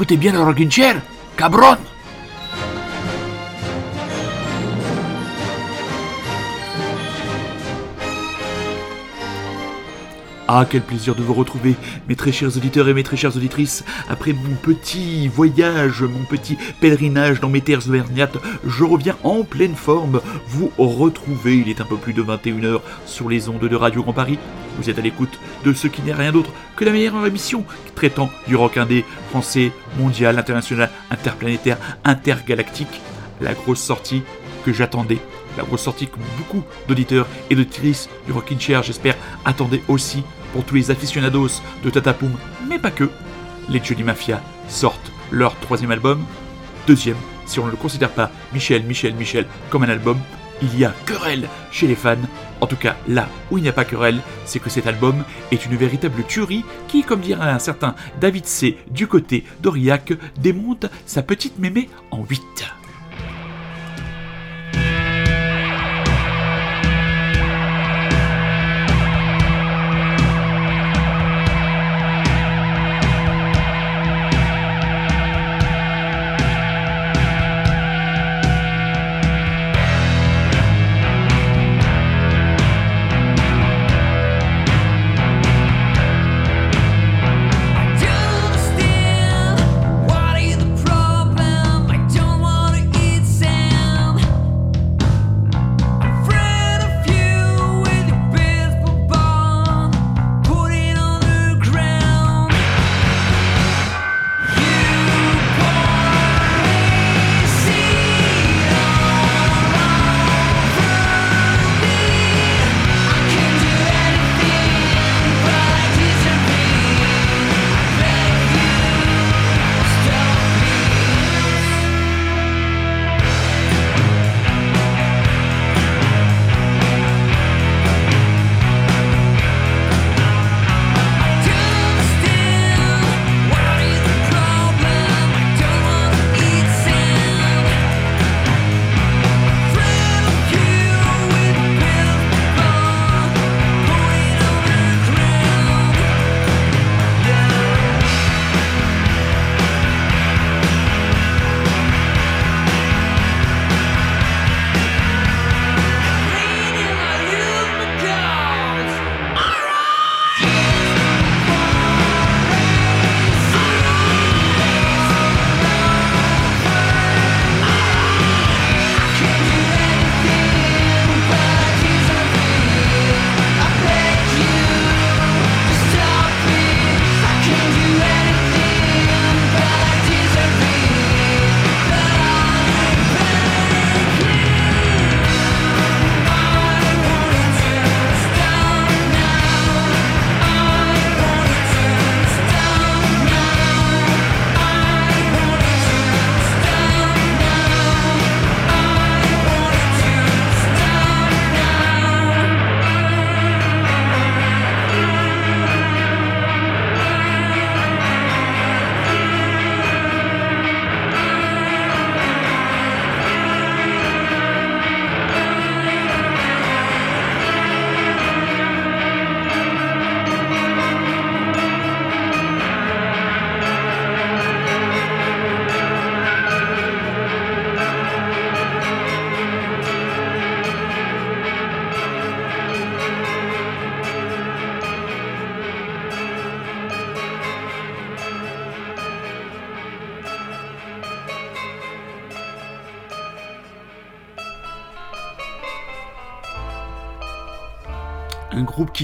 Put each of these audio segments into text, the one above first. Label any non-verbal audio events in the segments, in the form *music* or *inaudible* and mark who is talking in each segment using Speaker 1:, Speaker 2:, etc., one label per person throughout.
Speaker 1: Écoutez bien le Rockin' Chair Cabron Ah, quel plaisir de vous retrouver, mes très chers auditeurs et mes très chères auditrices. Après mon petit voyage, mon petit pèlerinage dans mes terres auvergnates, je reviens en pleine forme vous retrouver. Il est un peu plus de 21h sur les ondes de Radio Grand Paris. Vous êtes à l'écoute de ce qui n'est rien d'autre que la meilleure émission traitant du rock indé français, mondial, international, interplanétaire, intergalactique. La grosse sortie que j'attendais la grosse sortie que beaucoup d'auditeurs et d'auditrices du Rockin' Chair, j'espère, attendaient aussi pour tous les aficionados de Tatapoum, mais pas que. Les Johnny Mafia sortent leur troisième album, deuxième, si on ne le considère pas Michel, Michel, Michel comme un album, il y a querelle chez les fans. En tout cas, là où il n'y a pas querelle, c'est que cet album est une véritable tuerie qui, comme dirait un certain David C. du côté d'Aurillac, démonte sa petite mémé en 8.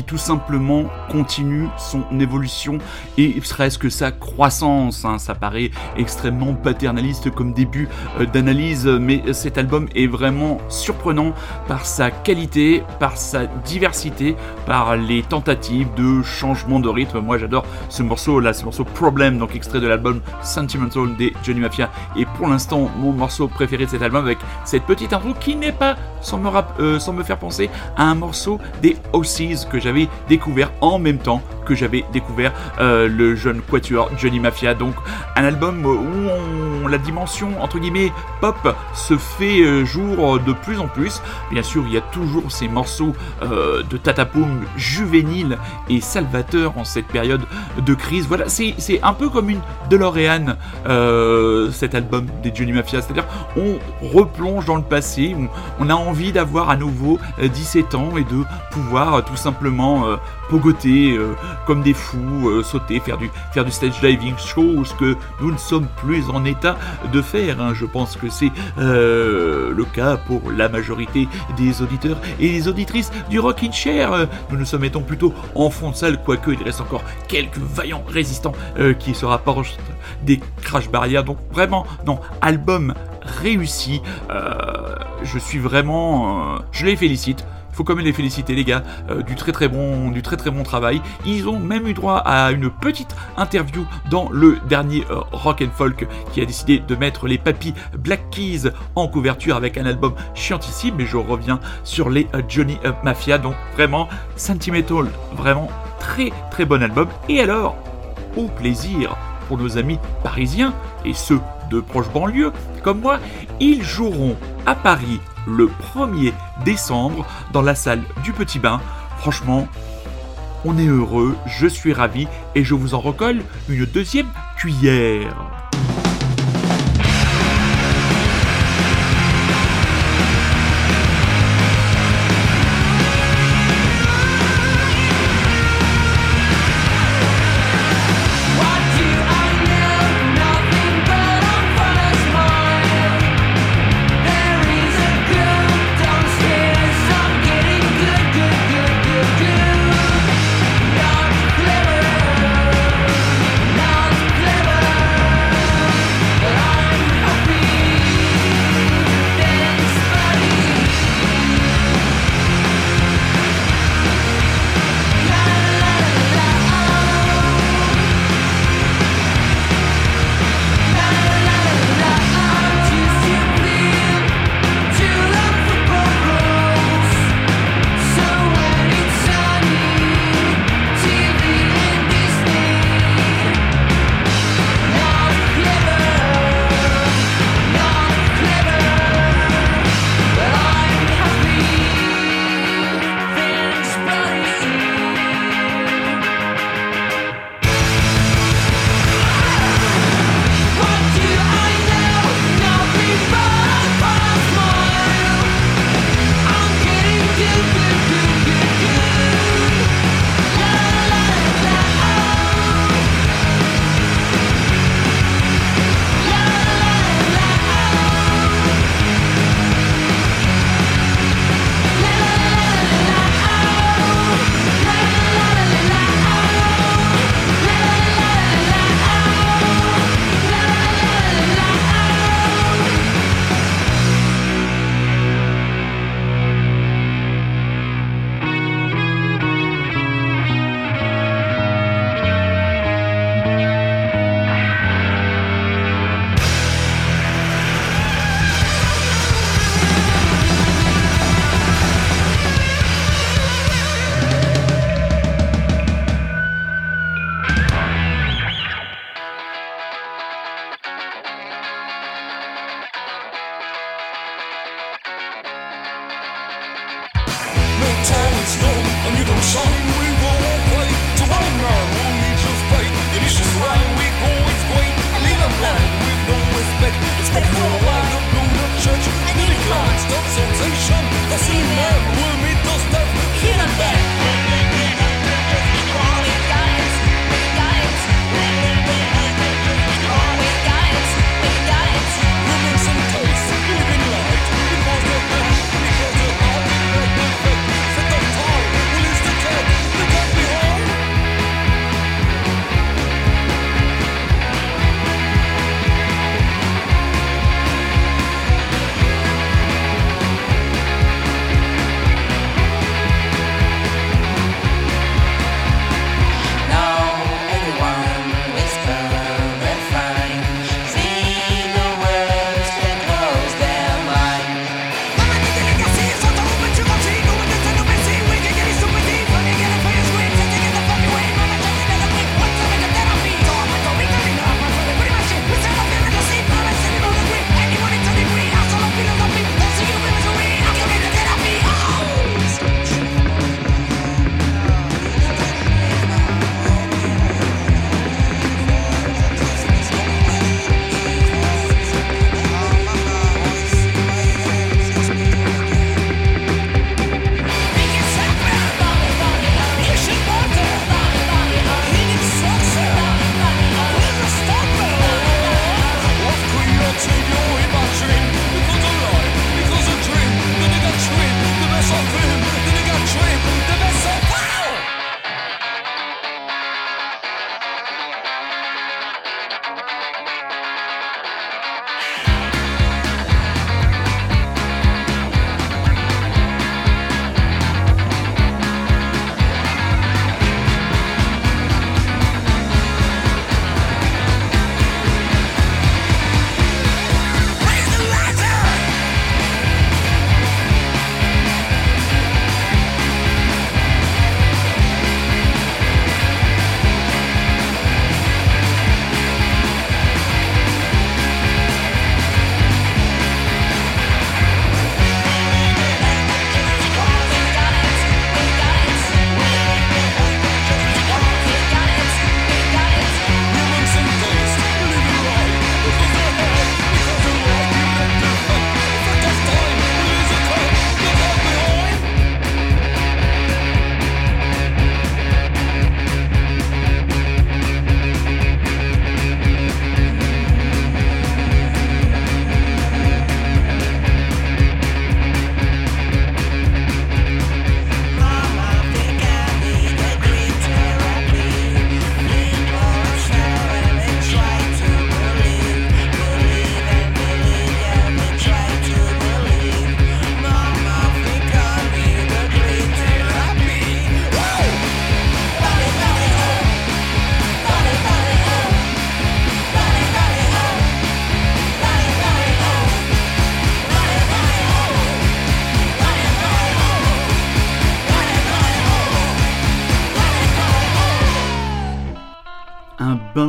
Speaker 1: Tout simplement continue son évolution et presque sa croissance. Hein. Ça paraît extrêmement paternaliste comme début euh, d'analyse, mais cet album est vraiment surprenant par sa qualité, par sa diversité, par les tentatives de changement de rythme. Moi j'adore ce morceau là, ce morceau Problem, donc extrait de l'album Sentimental des Johnny Mafia, et pour l'instant mon morceau préféré de cet album avec cette petite intro qui n'est pas sans me, euh, sans me faire penser à un morceau des OC Pixies que j'avais découvert en même temps que j'avais découvert euh, le jeune quatuor Johnny Mafia. Donc un album où la dimension entre guillemets pop se fait euh, jour de plus en plus. Bien sûr, il y a toujours ces morceaux euh, de Tatapoum juvénile et salvateur en cette période de crise. Voilà, c'est un peu comme une DeLorean cet album des Johnny Mafia. C'est-à-dire on replonge dans le passé, on, on a envie d'avoir à nouveau 17 ans et de pouvoir tout simplement pogoter comme des fous, euh, sauter, faire du, faire du stage diving, chose que nous ne sommes plus en état de faire. Hein. Je pense que c'est euh, le cas pour la majorité des auditeurs et des auditrices du Rockin' Chair. Nous nous sommes mettons plutôt en fond de salle, quoique il reste encore quelques vaillants résistants euh, qui se rapprochent des crash barrières. Donc vraiment, non, album réussi. je suis vraiment... je les félicite faut quand même les féliciter les gars euh, du très très bon du très bon travail. Ils ont même eu droit à une petite interview dans le dernier euh, Rock and Folk qui a décidé de mettre les papis Black Keys en couverture avec un album chiantissime. Mais je reviens sur les euh, Johnny Mafia. Donc vraiment Sentimental vraiment très très bon album. Et alors au plaisir pour nos amis parisiens et ceux de proches banlieues comme moi, ils joueront à Paris le 1er décembre dans la salle du Petit Bain. Franchement, on est heureux, je suis ravi et je vous en recolle une deuxième cuillère.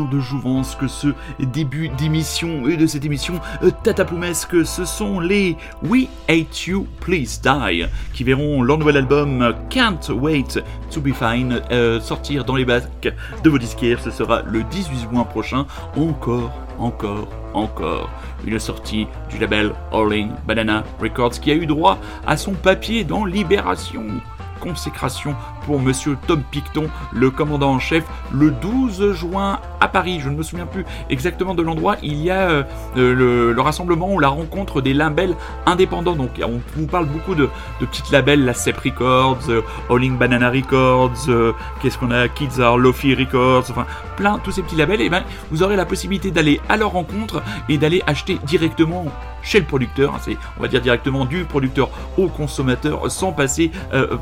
Speaker 1: De jouvence que ce début d'émission et de cette émission euh, tatapoumesque, ce sont les We Hate You Please Die qui verront leur nouvel album Can't Wait to Be Fine euh, sortir dans les bacs de vos disquaires. Ce sera le 18 juin prochain. Encore, encore, encore une sortie du label All Banana Records qui a eu droit à son papier dans Libération consécration pour Monsieur Tom Picton, le commandant en chef, le 12 juin à Paris. Je ne me souviens plus exactement de l'endroit. Il y a euh, le, rassemblement ou la rencontre des labels indépendants. Donc on vous parle beaucoup de, petites labels, la CEP Records, euh, Alling Banana Records, euh, qu'est-ce qu'on a, Kids Are Lofi Records, enfin plein, tous ces petits labels. Et ben vous aurez la possibilité d'aller à leur rencontre et d'aller acheter directement chez le producteur, hein, c'est on va dire directement du producteur au consommateur sans passer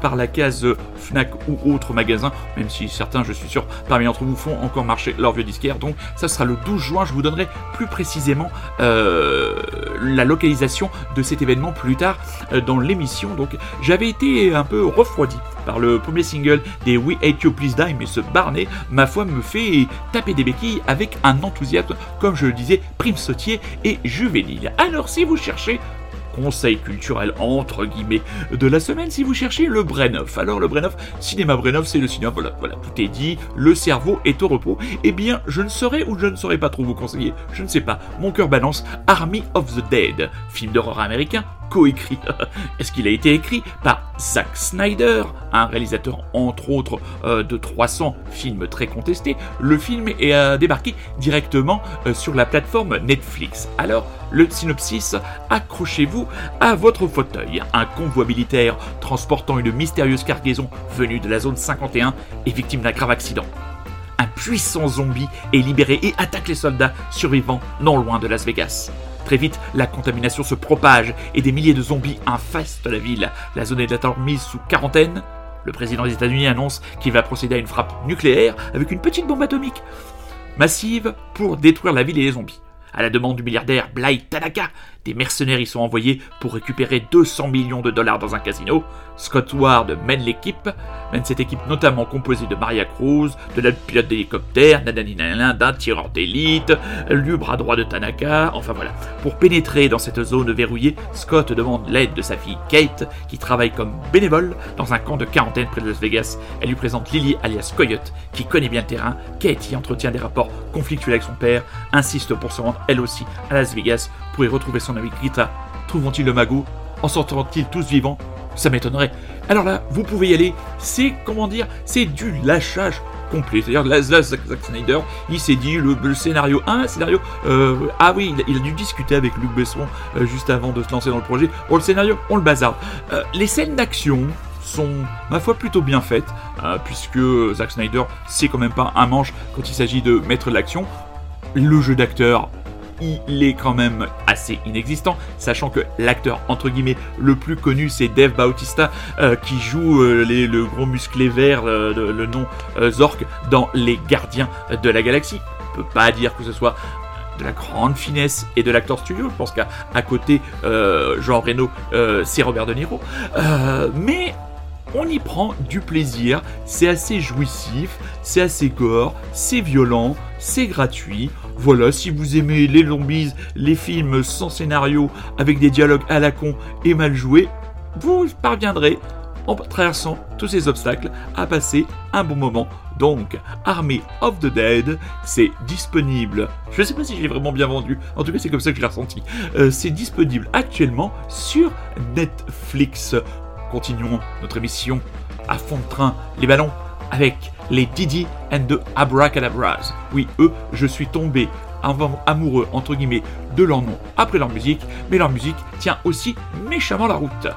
Speaker 1: par la case Fnac ou autre magasin, même si certains, je suis sûr, parmi d'entre vous font encore marcher leur vieux disquaire. Donc ça sera le 12 juin, je vous donnerai plus précisément euh, la localisation de cet événement plus tard euh, dans l'émission. Donc j'avais été un peu refroidi par le premier single des We Hate You Please Die, mais ce Barney, ma foi, me fait taper des béquilles avec un enthousiasme, comme je le disais, prime sautier et juvénile. Alors si vous cherchez conseil culturel entre guillemets de la semaine si vous cherchez le Brenov. Alors le Brenov, cinéma Brenov, c'est le cinéma, voilà, voilà, tout est dit, le cerveau est au repos. Eh bien, je ne saurais ou je ne saurais pas trop vous conseiller, je ne sais pas, mon cœur balance, Army of the Dead, film d'horreur américain, coécrit. *laughs* Est-ce qu'il a été écrit par Zack Snyder, un réalisateur entre autres euh, de 300 films très contestés Le film est euh, débarqué directement euh, sur la plateforme Netflix. Alors, le synopsis, accrochez-vous à votre fauteuil. Un convoi militaire transportant une mystérieuse cargaison venue de la zone 51 est victime d'un grave accident. Un puissant zombie est libéré et attaque les soldats survivants non loin de Las Vegas. Très vite, la contamination se propage et des milliers de zombies infestent la ville. La zone est alors mise sous quarantaine. Le président des États-Unis annonce qu'il va procéder à une frappe nucléaire avec une petite bombe atomique massive pour détruire la ville et les zombies. À la demande du milliardaire Bly Tanaka, des mercenaires y sont envoyés pour récupérer 200 millions de dollars dans un casino. Scott Ward mène l'équipe, mène cette équipe notamment composée de Maria Cruz, de la pilote d'hélicoptère, d'un tireur d'élite, du bras droit de Tanaka, enfin voilà. Pour pénétrer dans cette zone verrouillée, Scott demande l'aide de sa fille Kate, qui travaille comme bénévole dans un camp de quarantaine près de Las Vegas. Elle lui présente Lily alias Coyote, qui connaît bien le terrain. Kate y entretient des rapports conflictuels avec son père, insiste pour se rendre elle aussi à Las Vegas pour retrouver son ami Rita. Trouveront-ils le magot? En sortiront-ils tous vivants? Ça m'étonnerait. Alors là, vous pouvez y aller. C'est, comment dire, c'est du lâchage complet. C'est-à-dire, Zack Snyder, il s'est dit, le, scénario 1, scénario... Euh, ah oui, il, a dû discuter avec Luc Besson euh, juste avant de se lancer dans le projet. Bon, le scénario, on le bazarde. Euh, les scènes d'action sont, ma foi, plutôt bien faites, puisque Zack Snyder, c'est quand même pas un manche quand il s'agit de mettre de l'action. Le jeu d'acteur, il est quand même assez inexistant, sachant que l'acteur entre guillemets le plus connu c'est Dave Bautista euh, qui joue euh, le gros musclé vert, euh, le nom Zork dans Les Gardiens de la Galaxie. On peut pas dire que ce soit de la grande finesse et de l'acteur studio. Je pense qu'à côté, Jean Reno, c'est Robert De Niro. mais on y prend du plaisir, c'est assez jouissif, c'est assez gore, c'est violent, c'est gratuit. Voilà, si vous aimez les zombies, les films sans scénario, avec des dialogues à la con et mal joués, vous parviendrez, en traversant tous ces obstacles, à passer un bon moment. Donc, Army of the Dead, c'est disponible. Je ne sais pas si je l'ai vraiment bien vendu, en tout cas c'est comme ça que je l'ai ressenti. Euh, c'est disponible actuellement sur Netflix. Continuons notre émission à fond de train, les ballons avec les Didi and the Abracadabras. Oui, eux, je suis tombé amoureux, entre guillemets, de leur nom après leur musique, mais leur musique tient aussi méchamment la route.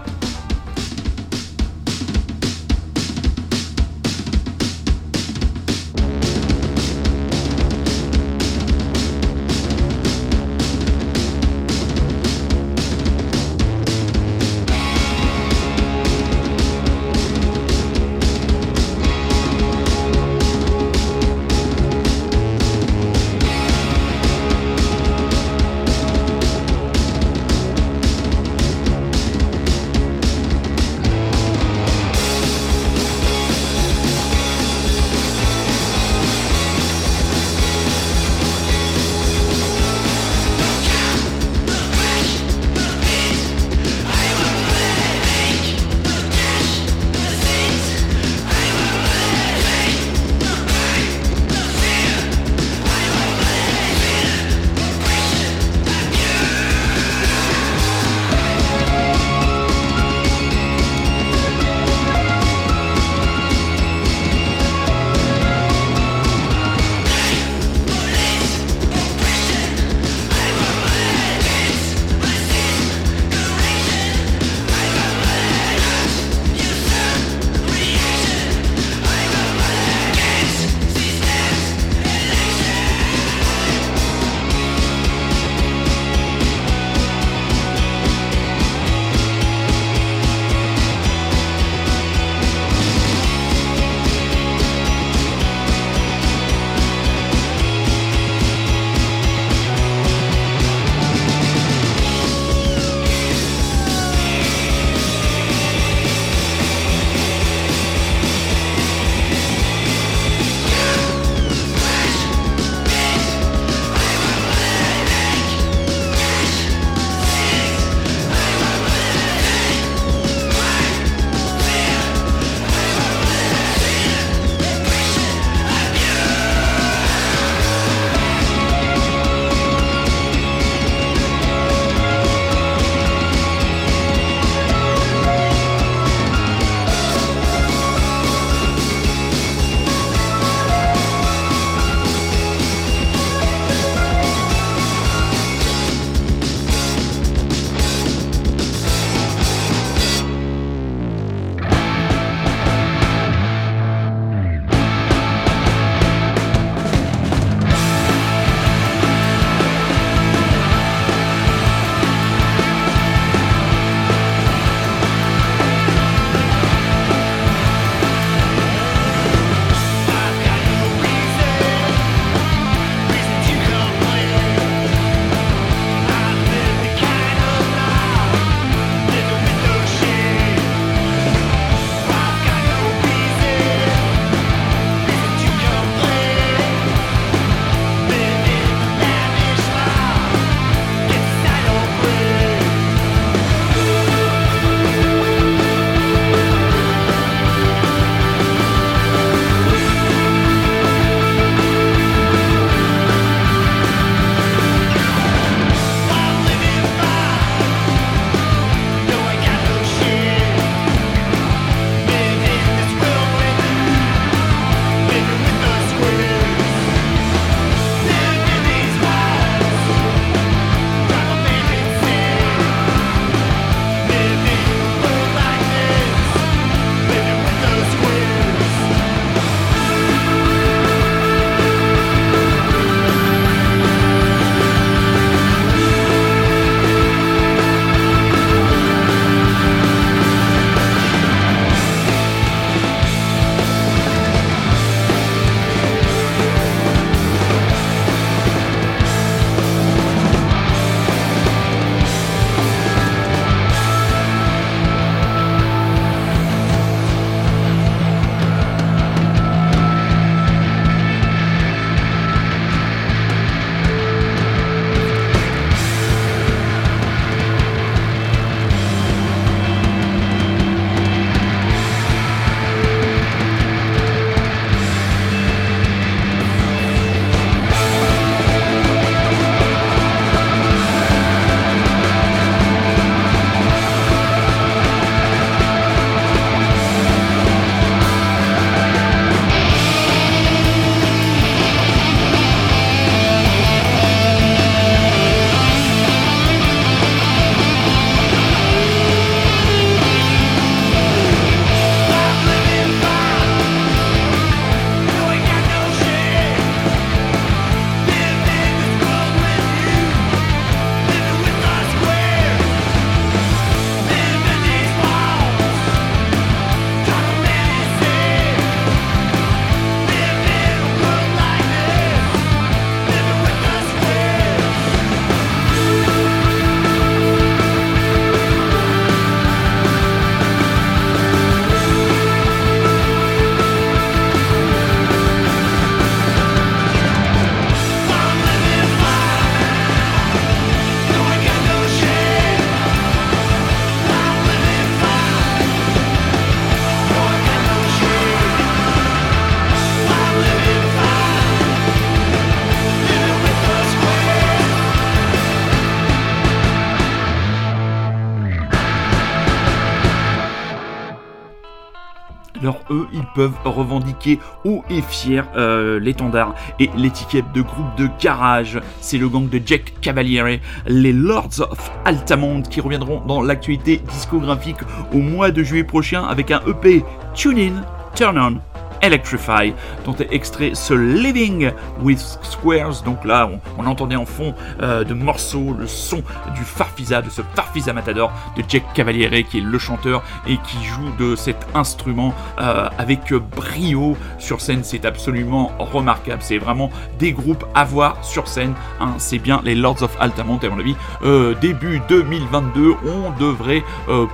Speaker 1: Ils peuvent revendiquer haut et fier euh, l'étendard et l'étiquette de groupe de garage. C'est le gang de Jack Cavaliere, les Lords of Altamont, qui reviendront dans l'actualité discographique au mois de juillet prochain avec un EP Tune In, Turn On Electrify, dont est extrait ce Living with Squares. Donc là, on, entendait en fond euh, de morceaux le son du Farfisa, de ce Farfisa Matador de Jack Cavaliere, qui est le chanteur et qui joue de cet instrument euh, avec brio sur scène. C'est absolument remarquable. C'est vraiment des groupes à voir sur scène. Hein. C'est bien les Lords of Altamont, à mon avis. Euh, début 2022, on devrait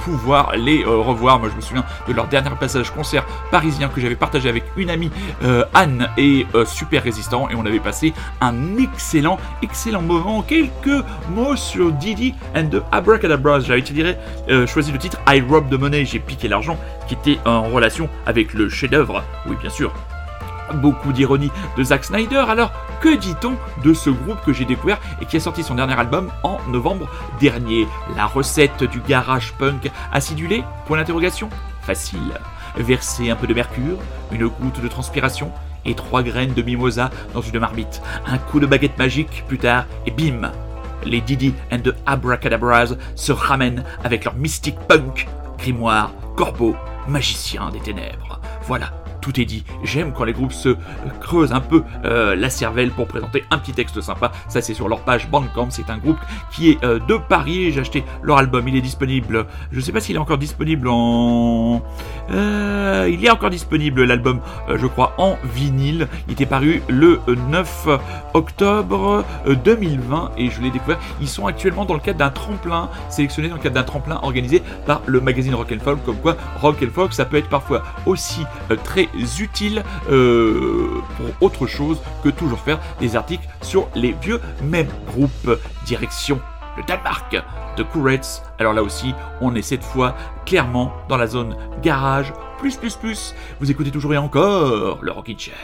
Speaker 1: pouvoir les revoir. Moi, je me souviens de leur dernier passage concert parisien que j'avais partagé avec avec une amie euh, Anne et euh, super résistant et on avait passé un excellent excellent moment. Quelques mots sur Didi and the Abracadabras. J'avais euh, choisi le titre I Rob the Money. J'ai piqué l'argent qui était en relation avec le chef d'œuvre oui bien sûr. Beaucoup d'ironie de Zack Snyder. Alors, que dit-on de ce groupe que j'ai découvert et qui a sorti son dernier album en novembre dernier? La recette du garage punk acidulé Point d'interrogation. Facile verser un peu de mercure, une goutte de transpiration et trois graines de mimosa dans une marmite. Un coup de baguette magique plus tard et bim Les Didi and the Abracadabras se ramènent avec leur mystique punk, grimoire, corbeau, magicien des ténèbres. Voilà tout est dit. J'aime quand les groupes se creusent un peu euh, la cervelle pour présenter un petit texte sympa. Ça, c'est sur leur page Bandcamp. C'est un groupe qui est euh, de Paris. J'ai acheté leur album. Il est disponible. Je ne sais pas s'il est encore disponible en. Euh, il est encore disponible l'album, je crois, en vinyle. Il était paru le 9 octobre 2020 et je l'ai découvert. Ils sont actuellement dans le cadre d'un tremplin sélectionné dans le cadre d'un tremplin organisé par le magazine Rock and Folk. Comme quoi, Rock and Folk, ça peut être parfois aussi très utile euh, pour autre chose que toujours faire des articles sur les vieux mêmes groupes. Direction le Danemark de Couretz. Alors là aussi, on est cette fois clairement dans la zone garage, plus plus plus. Vous écoutez toujours et encore le Rockin' Chair.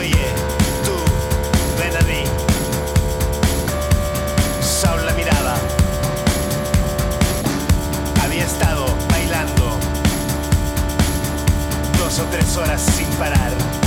Speaker 1: Oye, tú,
Speaker 2: ven a mí. Saul la mirada. Había estado bailando dos o tres horas sin parar.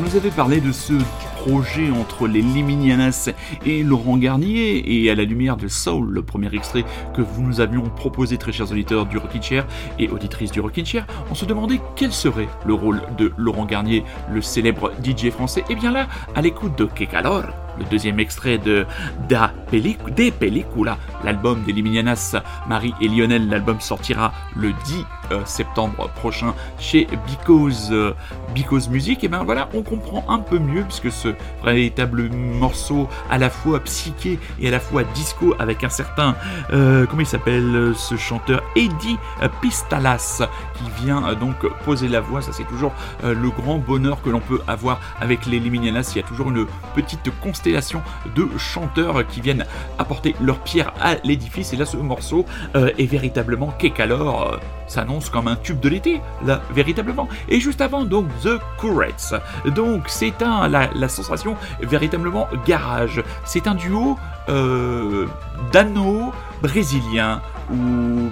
Speaker 1: Vous avez parlé de ce projet entre les Liminianas et Laurent Garnier, et à la lumière de Soul, le premier extrait que vous nous avions proposé, très chers auditeurs du Rockin' Chair et auditrices du Rockin' Chair, on se demandait quel serait le rôle de Laurent Garnier, le célèbre DJ français. Et eh bien là, à l'écoute de Kekalor, le deuxième extrait de Da Pellicula, Pellicula, l'album des Liminianas, Marie et Lionel, l'album sortira le 10 euh, septembre prochain chez Because, euh, Because Music, et ben voilà, on comprend un peu mieux puisque ce véritable morceau à la fois psyché et à la fois disco avec un certain, euh, comment il s'appelle ce chanteur Eddie Pistalas qui vient donc poser la voix, ça c'est toujours le grand bonheur que l'on peut avoir avec les Liminianas, il y a toujours une petite constance de chanteurs qui viennent apporter leur pierre à l'édifice. Et là, ce morceau euh, est véritablement Kekalor. Euh, s'annonce comme un tube de l'été, là, véritablement. Et juste avant, donc, The Courettes. Donc, c'est un, la, sensation véritablement garage. C'est un duo euh, dano-brésilien ou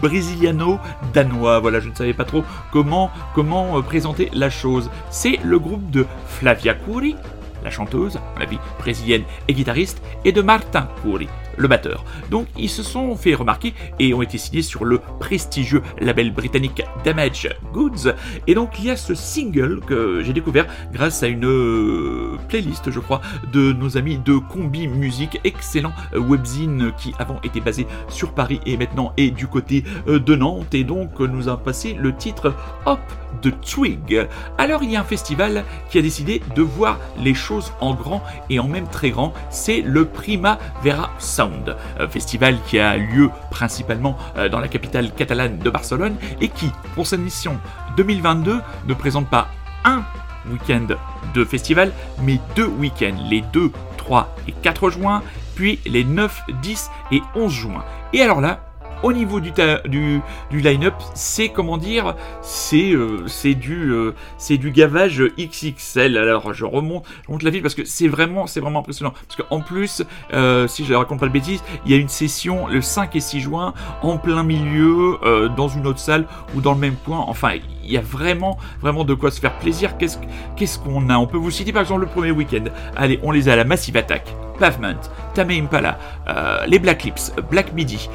Speaker 1: brésiliano-danois. Voilà, je ne savais pas trop comment, comment euh, présenter la chose. C'est le groupe de Flavia Curi, la chanteuse, la vie brésilienne et guitariste, et de Martin Curi, le batteur. Donc ils se sont fait remarquer et ont été signés sur le prestigieux label britannique Damage Goods. Et donc il y a ce single que j'ai découvert grâce à une euh, playlist, je crois, de nos amis de Combi Music, excellent euh, webzine qui avant était basé sur Paris et maintenant est du côté euh, de Nantes. Et donc nous a passé le titre Hop de Twig. Alors il y a un festival qui a décidé de voir les choses en grand et en même très grand, c'est le Prima Vera Sound, festival qui a lieu principalement euh, dans la capitale catalane de Barcelone et qui, pour cette mission 2022, ne présente pas un week-end de festival, mais deux week-ends, les 2, 3 et 4 juin, puis les 9, 10 et 11 juin. Et alors là, au niveau du, du, du line-up, c'est comment dire, c'est euh, c'est du euh, c'est du gavage XXL. Alors je remonte, remonte la ville parce que c'est vraiment c'est vraiment impressionnant. Parce qu'en plus, euh, si je raconte pas le bêtise, il y a une session le 5 et 6 juin en plein milieu dans une autre salle ou dans le même point. Enfin, il y a vraiment vraiment de quoi se faire plaisir. Qu'est-ce qu'est-ce qu'on a? On peut vous citer par exemple le premier week-end. Allez, on les a la Massive Attack. Pavement, Tame Impala, les Black Lips, Black Midi,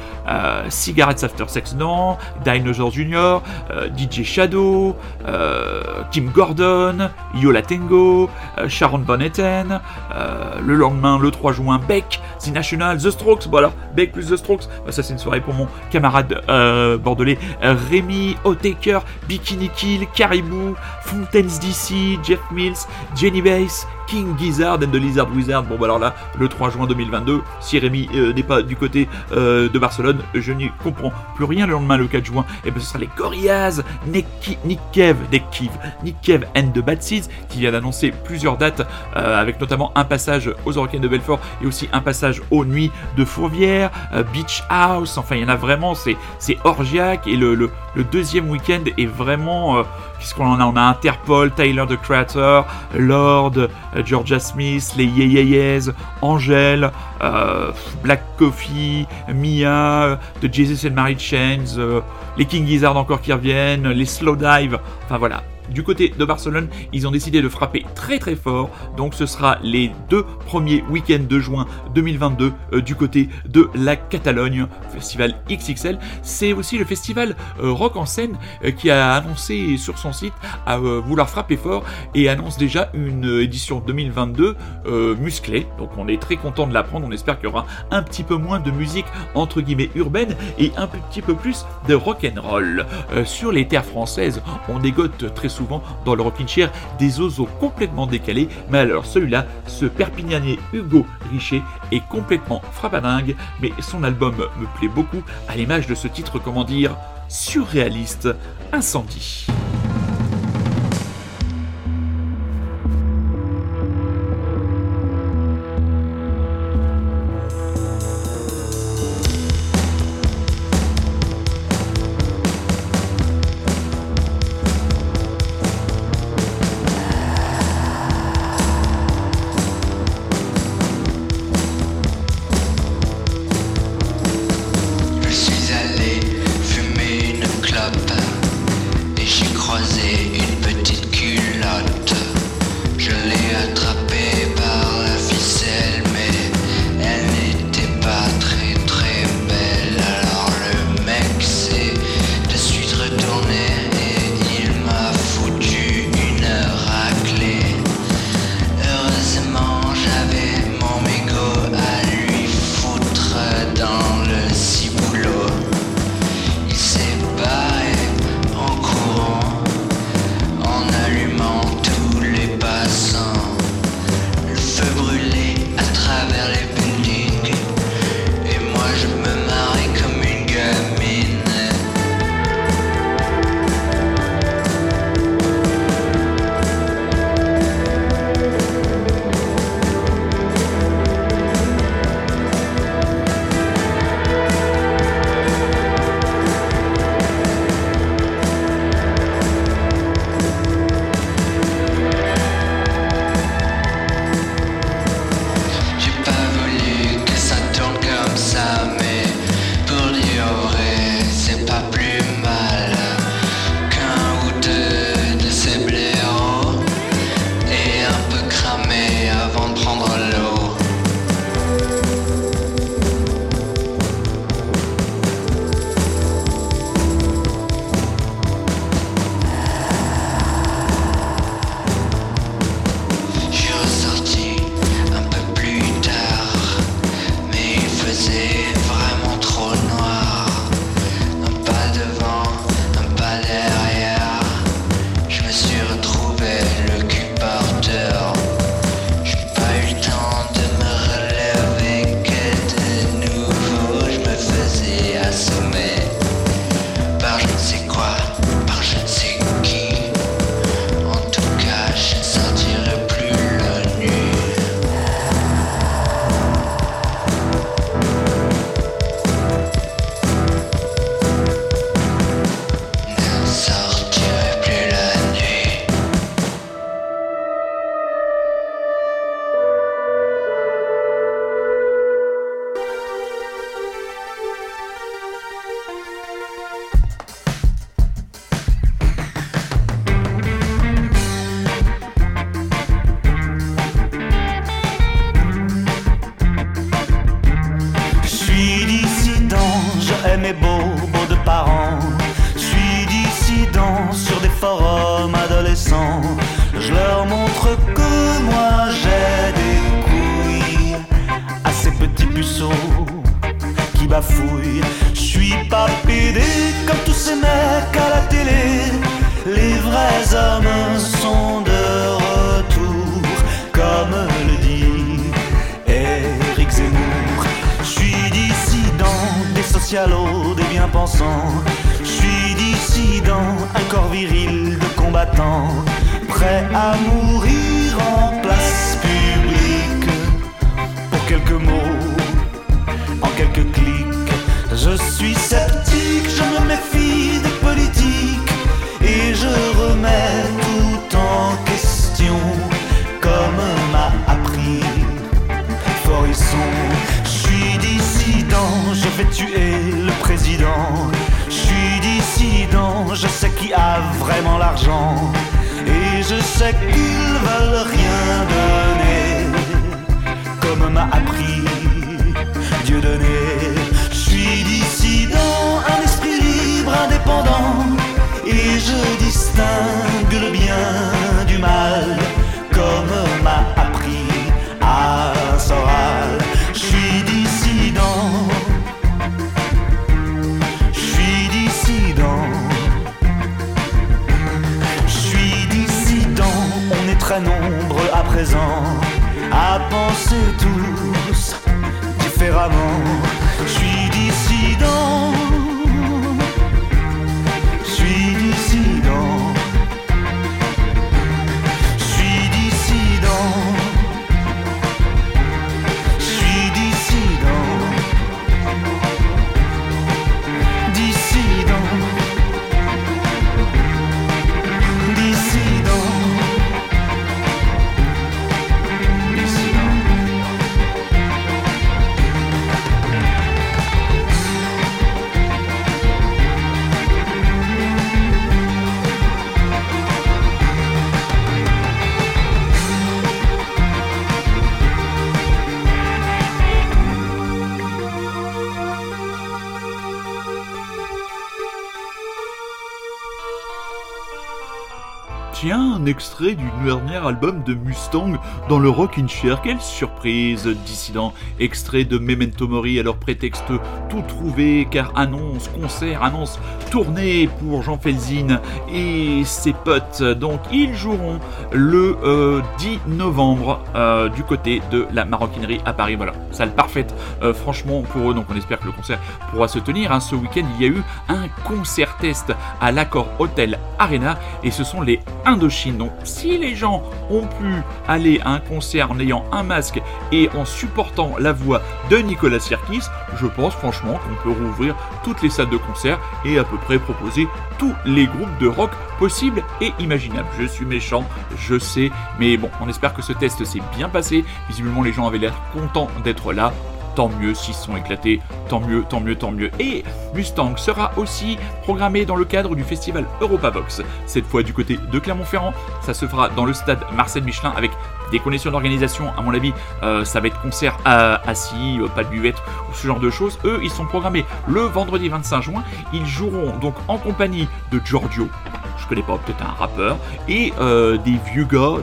Speaker 1: Cigarettes After Sex Non, Dinosaur Jr., euh, DJ Shadow, Kim Gordon, Yola Tango, Sharon Van Etten, le lendemain, le 3 juin, Beck, The National, The Strokes, bon Beck plus The Strokes, bah, ça c'est une soirée pour mon camarade bordelais Rémi, O'Taker, Bikini Kill, Caribou, Fontaines DC, Jeff Mills, Jenny Bass, King Gizzard and the Lizard Wizard. Bon, bah alors là, le 3 juin 2022, si Rémi euh, n'est pas du côté euh, de Barcelone, je n'y comprends plus rien. Le lendemain, le 4 juin, et eh ben, ce sera les Gorillaz, Nick, Nick Kev, Nick Kev and the Bad Seeds, qui vient d'annoncer plusieurs dates, euh, avec notamment un passage aux Hurricanes de Belfort et aussi un passage aux Nuits de Fourvière, Beach House. Enfin, il y en a vraiment, c'est orgiaque. Et le deuxième week-end est vraiment Qu'est-ce qu'on en a On a Interpol, Tyler the Creator, Lord, euh, Georgia Smith, les Yeyeyes, Angel, euh, Black Coffee, Mia, The Jesus and Mary Chains, euh, les King Gizzard encore qui reviennent, les Slow Dive, enfin voilà, du côté de Barcelone, ils ont décidé de frapper très très fort. Donc ce sera les deux premiers week-ends de juin 2022 euh, du côté de la Catalogne, festival XXL. C'est aussi le festival euh, Rock en scène euh, qui a annoncé sur son site à vouloir frapper fort et annonce déjà une édition 2022 musclée. Donc on est très content de l'apprendre. On espère qu'il y aura un petit peu moins de musique entre guillemets urbaine et un petit peu plus de rock and roll. sur les terres françaises, on dégote très souvent souvent dans le rocking chair des oiseaux complètement décalés, mais alors celui-là, ce perpignanais Hugo Richer, est complètement frappadingue, mais son album me plaît beaucoup à l'image de ce titre, comment dire, surréaliste, incendie.
Speaker 3: À penser tous différemment.
Speaker 1: Tiens, un extrait du dernier album de Mustang dans le Rock in Chair. Quelle surprise, dissident. Extrait de Memento Mori, alors prétexte tout trouvé, car annonce concert, annonce tournée pour Jean Felzin et ses potes. Donc, ils joueront le euh, 10 novembre euh, du côté de la maroquinerie à Paris. Voilà, salle parfaite, euh, franchement, pour eux. Donc, on espère que le concert pourra se tenir. hein. Ce week-end, il y a eu un concert test à l'Accord Hotel Arena et ce sont les Indochine. Donc si les gens ont pu aller à un concert en ayant un masque et en supportant la voix de Nicolas Sirkis, je pense franchement qu'on peut rouvrir toutes les salles de concert et à peu près proposer tous les groupes de rock possibles et imaginables. Je suis méchant, je sais, mais bon, on espère que ce test s'est bien passé. Visiblement les gens avaient l'air contents d'être là tant mieux s'ils sont éclatés, tant mieux, tant mieux, tant mieux. Et Mustang sera aussi programmé dans le cadre du festival Europavox, cette fois du côté de Clermont-Ferrand. Ça se fera dans le stade Marcel Michelin avec des conditions d'organisation. À mon avis, euh, ça va être concert assis, euh, pas de buvette ou ce genre de choses. Eux, ils sont programmés le vendredi 25 juin. Ils joueront donc en compagnie de Giorgio. Je connais pas, peut-être un rappeur, et euh, des vieux gars,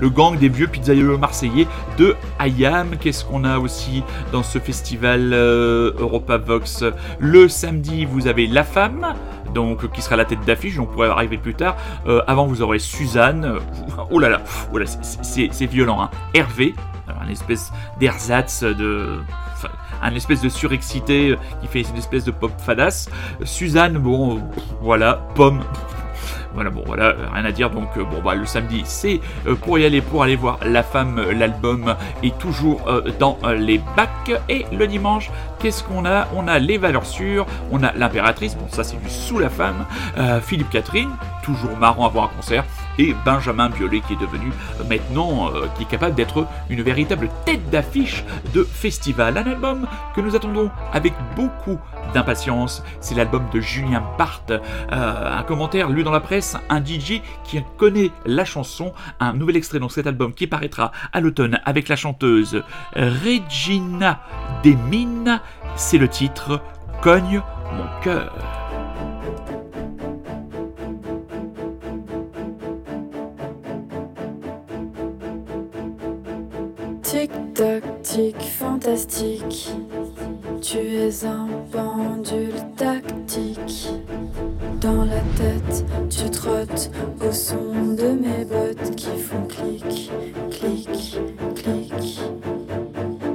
Speaker 1: le gang des vieux pizzaïeux marseillais de Ayam. Qu'est-ce qu'on a aussi dans ce festival euh, Europavox Le samedi, vous avez La Femme, donc qui sera la tête d'affiche, on pourrait arriver plus tard. Euh, avant, vous aurez Suzanne. euh, *laughs* Oh là là, oh c'est- violent. Hein. Hervé, un espèce d'ersatz de. Un espèce de surexcité euh, qui fait une espèce de pop fadasse. Suzanne, bon, euh, voilà, pomme. Voilà, bon, voilà, rien à dire. Donc, euh, bon, bah, le samedi, c'est euh, pour y aller, pour aller voir La Femme, euh, l'album est toujours dans les bacs. Et le dimanche, qu'est-ce qu'on a? On a Les Valeurs Sûres, on a L'Impératrice, bon, ça c'est du Sous la Femme, Philippe Catherine, toujours marrant à voir un concert, et Benjamin Biolay qui est devenu euh, maintenant, euh, qui est capable d'être une véritable tête d'affiche de festival. Un album que nous attendons avec beaucoup d'impatience, c'est l'album de Julien Barthes. Euh, un commentaire lu dans la presse, un DJ qui connaît la chanson, un nouvel extrait dans cet album qui paraîtra à l'automne avec la chanteuse Regina Demine, c'est le titre Cogne mon cœur.
Speaker 4: Tic-tac, tic, fantastique. Tu es un pendule tactique. Dans la tête, tu trottes au son de mes bottes qui font clic, clic, clic.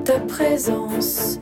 Speaker 4: Ta présence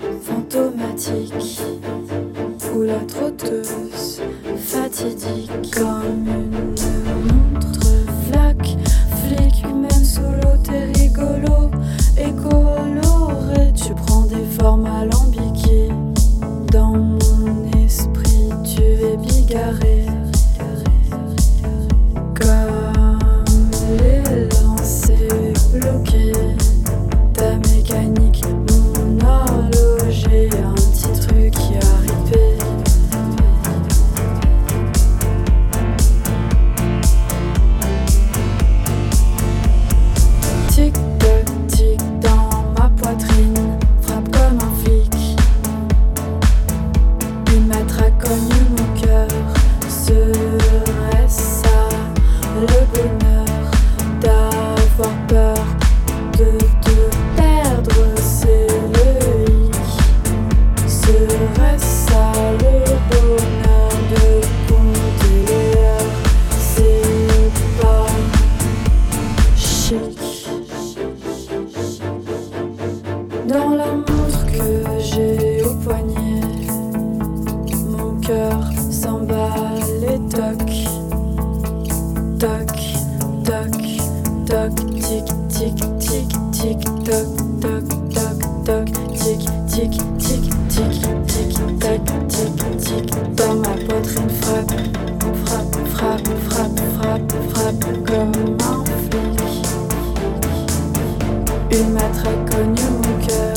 Speaker 4: Une matraque cogne mon cœur.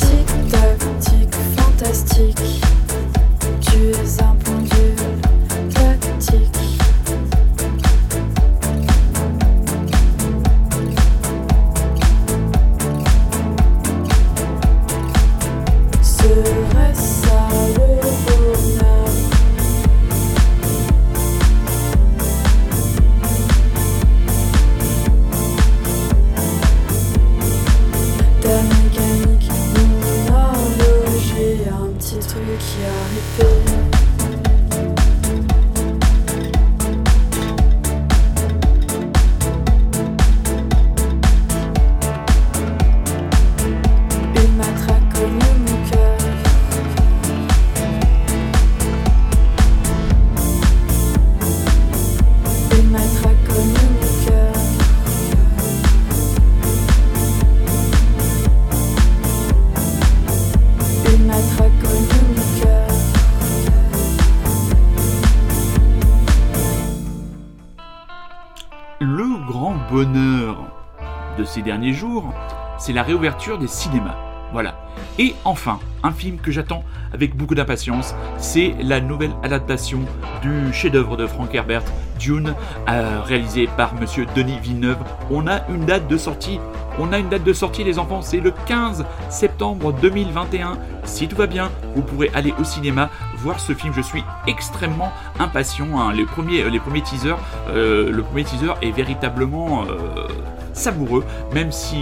Speaker 4: Tic tac tic fantastique.
Speaker 1: Derniers jours, c'est la réouverture des cinémas. Voilà. Et enfin, un film que j'attends avec beaucoup d'impatience, c'est la nouvelle adaptation du chef-d'œuvre de Frank Herbert, Dune, euh, réalisé par Monsieur Denis Villeneuve. On a une date de sortie. On a une date de sortie, les enfants, c'est le 15 septembre 2021. Si tout va bien, vous pourrez aller au cinéma voir ce film. Je suis extrêmement impatient. hein. Les, premiers, les premiers teasers, euh, le premier teaser est véritablement euh, savoureux, même si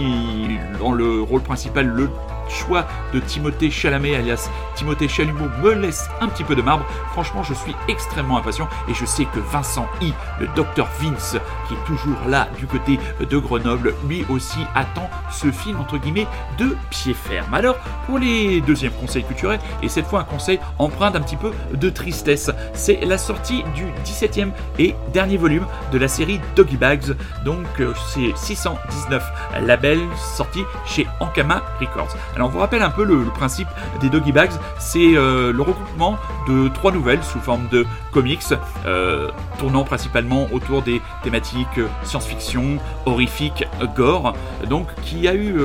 Speaker 1: dans le rôle principal, le choix de Timothée Chalamet alias Timothée Chalumeau me laisse un petit peu de marbre. Franchement, je suis extrêmement impatient et je sais que Vincent I, le docteur Vince, qui est toujours là du côté de Grenoble, lui aussi attend ce film entre guillemets de pied ferme. Alors, pour les deuxièmes conseils culturels, et cette fois un conseil empreint d'un petit peu de tristesse, c'est la sortie du 17e et dernier volume de la série Doggy Bags. Donc, euh, c'est 619 labels sortis chez Ankama Records. Alors, on vous rappelle un peu le principe des Doggy Bags, c'est euh, le regroupement de trois nouvelles sous forme de comics, euh, tournant principalement autour des thématiques euh, science-fiction, horrifique, gore, donc qui a eu,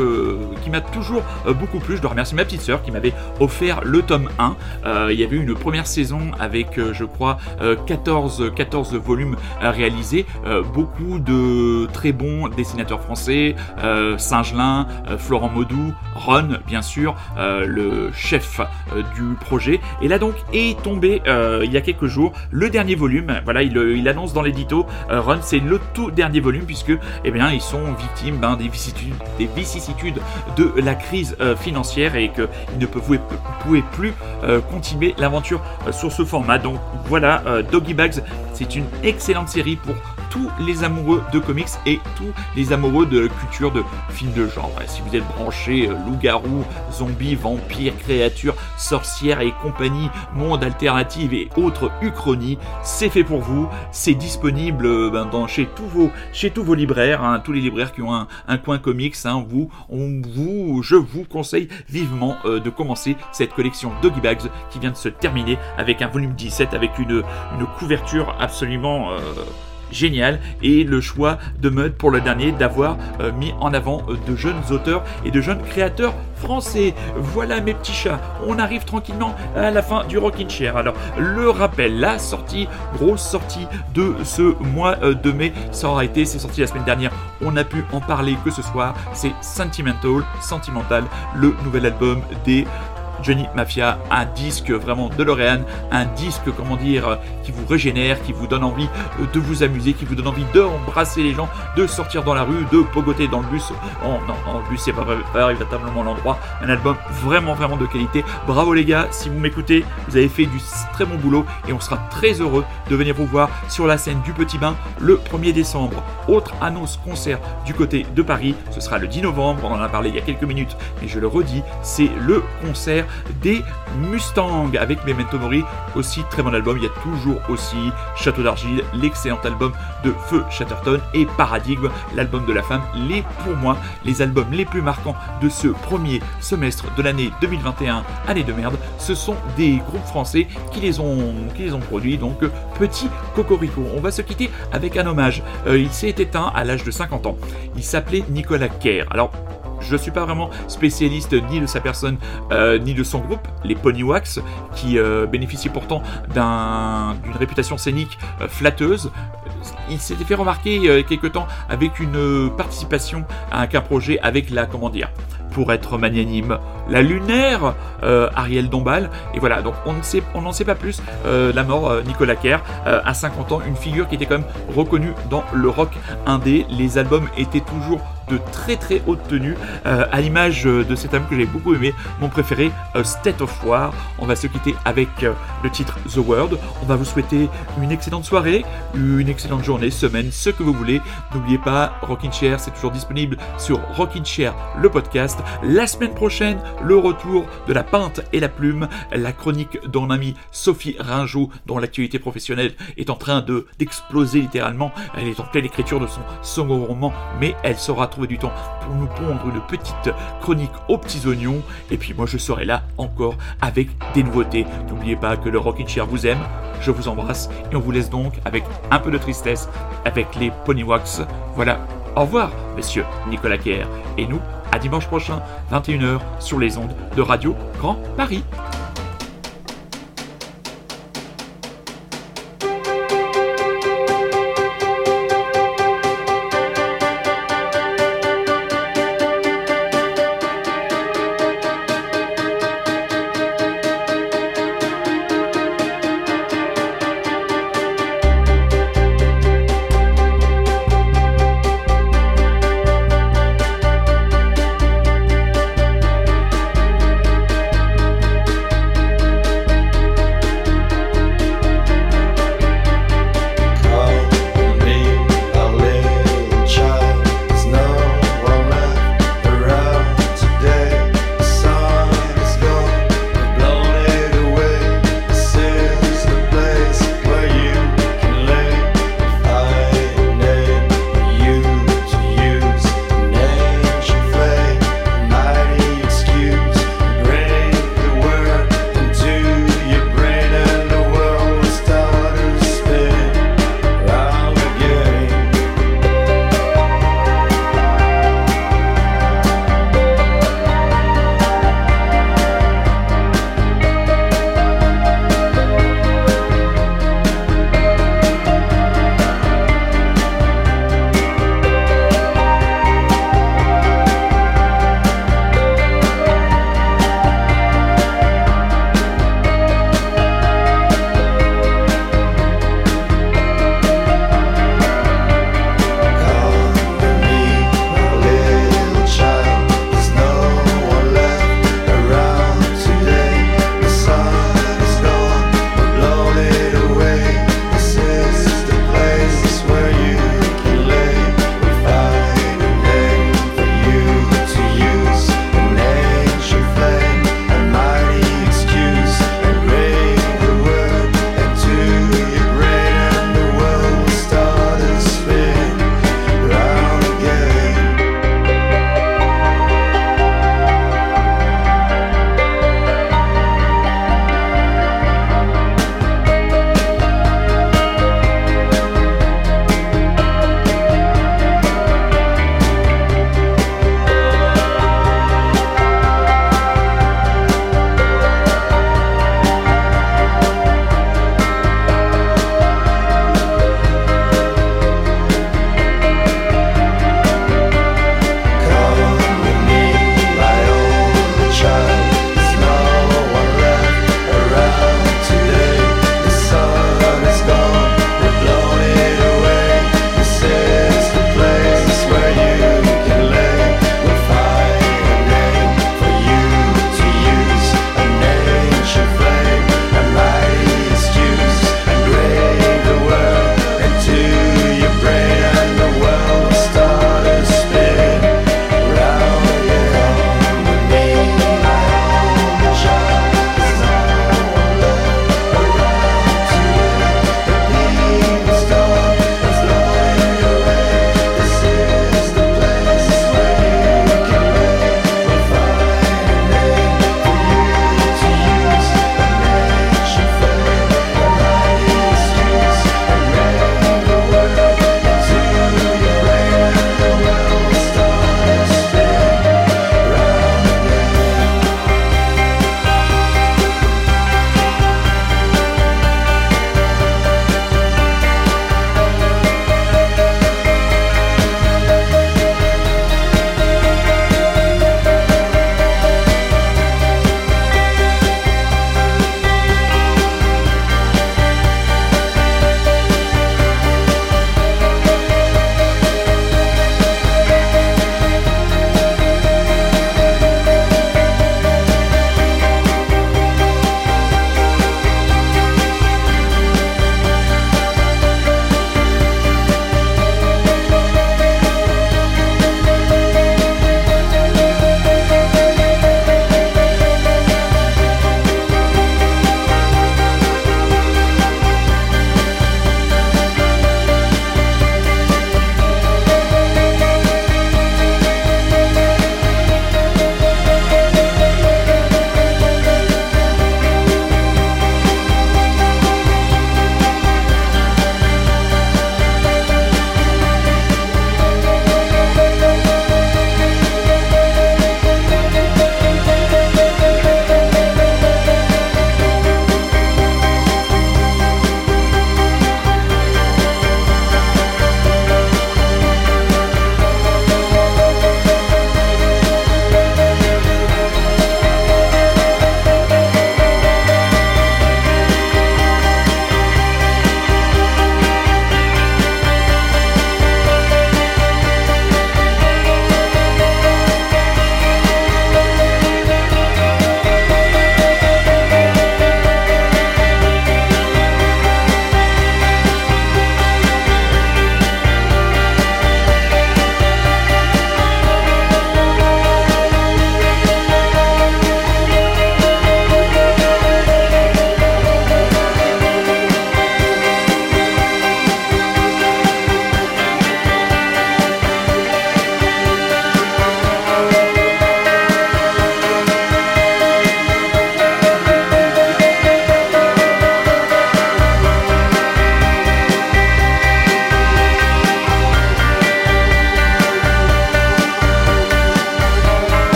Speaker 1: qui m'a toujours beaucoup plu. Je dois remercier ma petite sœur qui m'avait offert le tome 1. Euh, il y avait eu une première saison avec, je crois, euh, 14, 14 volumes réalisés, beaucoup de très bons dessinateurs français, Singelin, Florent Maudou, Ron, bien sûr, le chef du projet. Et là donc est tombé il y a quelques jours le dernier volume. Voilà, il, il annonce dans l'édito Run, c'est le tout dernier volume puisque eh bien ils sont victimes ben, des, vicissitudes, des vicissitudes de la crise financière et qu'ils ne pouvaient, pouvaient plus continuer l'aventure sur ce format. Donc voilà, Doggy Bags, c'est une excellente série pour tous les amoureux de comics et tous les amoureux de culture de films de genre. Si vous êtes branché euh, loup-garou, zombies, vampires, créatures, sorcières et compagnie, monde alternative et autres uchronies, c'est fait pour vous. C'est disponible euh, ben, dans, chez, tous vos, chez tous vos libraires, hein, tous les libraires qui ont un, coin comics. Hein, vous, on, vous, je vous conseille vivement euh, de commencer cette collection Doggy Bags qui vient de se terminer avec un volume 17 avec une couverture absolument génial et le choix de Mud pour le dernier d'avoir euh, mis en avant euh, de jeunes auteurs et de jeunes créateurs français. Voilà mes petits chats, on arrive tranquillement à la fin du Rockin' Chair. Alors le rappel, la sortie, grosse sortie de ce mois euh, de mai, ça aura été, c'est sorti la semaine dernière, on a pu en parler que ce soir, c'est Sentimental, Sentimental, le nouvel album des Johnny Mafia, un disque vraiment de L'Oréal, un disque, comment dire, qui vous régénère, qui vous donne envie euh, de vous amuser, qui vous donne envie d'embrasser les gens, de sortir dans la rue, de pogoter dans le bus. Oh non, non le bus c'est pas, véritablement l'endroit. Un album vraiment, vraiment de qualité. Bravo les gars, si vous m'écoutez, vous avez fait du très bon boulot et on sera très heureux de venir vous voir sur la scène du Petit Bain le 1er décembre. Autre annonce concert du côté de Paris, ce sera le 10 novembre, on en a parlé il y a quelques minutes, mais je le redis, c'est le concert des Mustangs avec Memento Mori, aussi très bon album. Il y a toujours aussi Château d'Argile, l'excellent album de Feu Chatterton et Paradigme, l'album de la femme. Les, pour moi, les albums les plus marquants de ce premier semestre de l'année 2021, année de merde, ce sont des groupes français qui les ont, qui les ont produits. Donc, petit cocorico. On va se quitter avec un hommage. Euh, il s'est éteint à l'âge de 50 ans. Il s'appelait Nicolas Kerr. Alors, je ne suis pas vraiment spécialiste ni de sa personne euh, ni de son groupe, les Ponywax, qui euh, bénéficient pourtant d'une réputation scénique euh, flatteuse. Il s'était fait remarquer quelque temps avec une participation à un projet avec la, comment dire, pour être magnanime, la lunaire Ariel Dombal. Et voilà, donc on ne on n'en sait pas plus. la mort Nicolas Kerr à 50 ans, une figure qui était quand même reconnue dans le rock indé. Les albums étaient toujours de très très haute tenue, euh, à l'image de cet album que j'ai beaucoup aimé, mon préféré, euh, State of War. On va se quitter avec euh, le titre The World. On va vous souhaiter une excellente soirée, une excellente journée, semaine, ce que vous voulez. N'oubliez pas, Rockin' Chair, c'est toujours disponible sur Rockin' Chair, le podcast. La semaine prochaine, le retour de la peinte et la plume, la chronique de mon amie Sophie Ringeau, dont l'actualité professionnelle est en train de d'exploser littéralement. Elle est en pleine écriture de son second roman, mais elle du temps pour nous pondre une petite chronique aux petits oignons. Et puis moi je serai là encore avec des nouveautés. N'oubliez pas que le Rockin' Chair vous aime. Je vous embrasse et on vous laisse donc avec un peu de tristesse avec les Ponywax. Voilà. Au revoir, monsieur Nicolas Kerr. Et nous, à dimanche prochain, 21h, sur les ondes de Radio Grand Paris.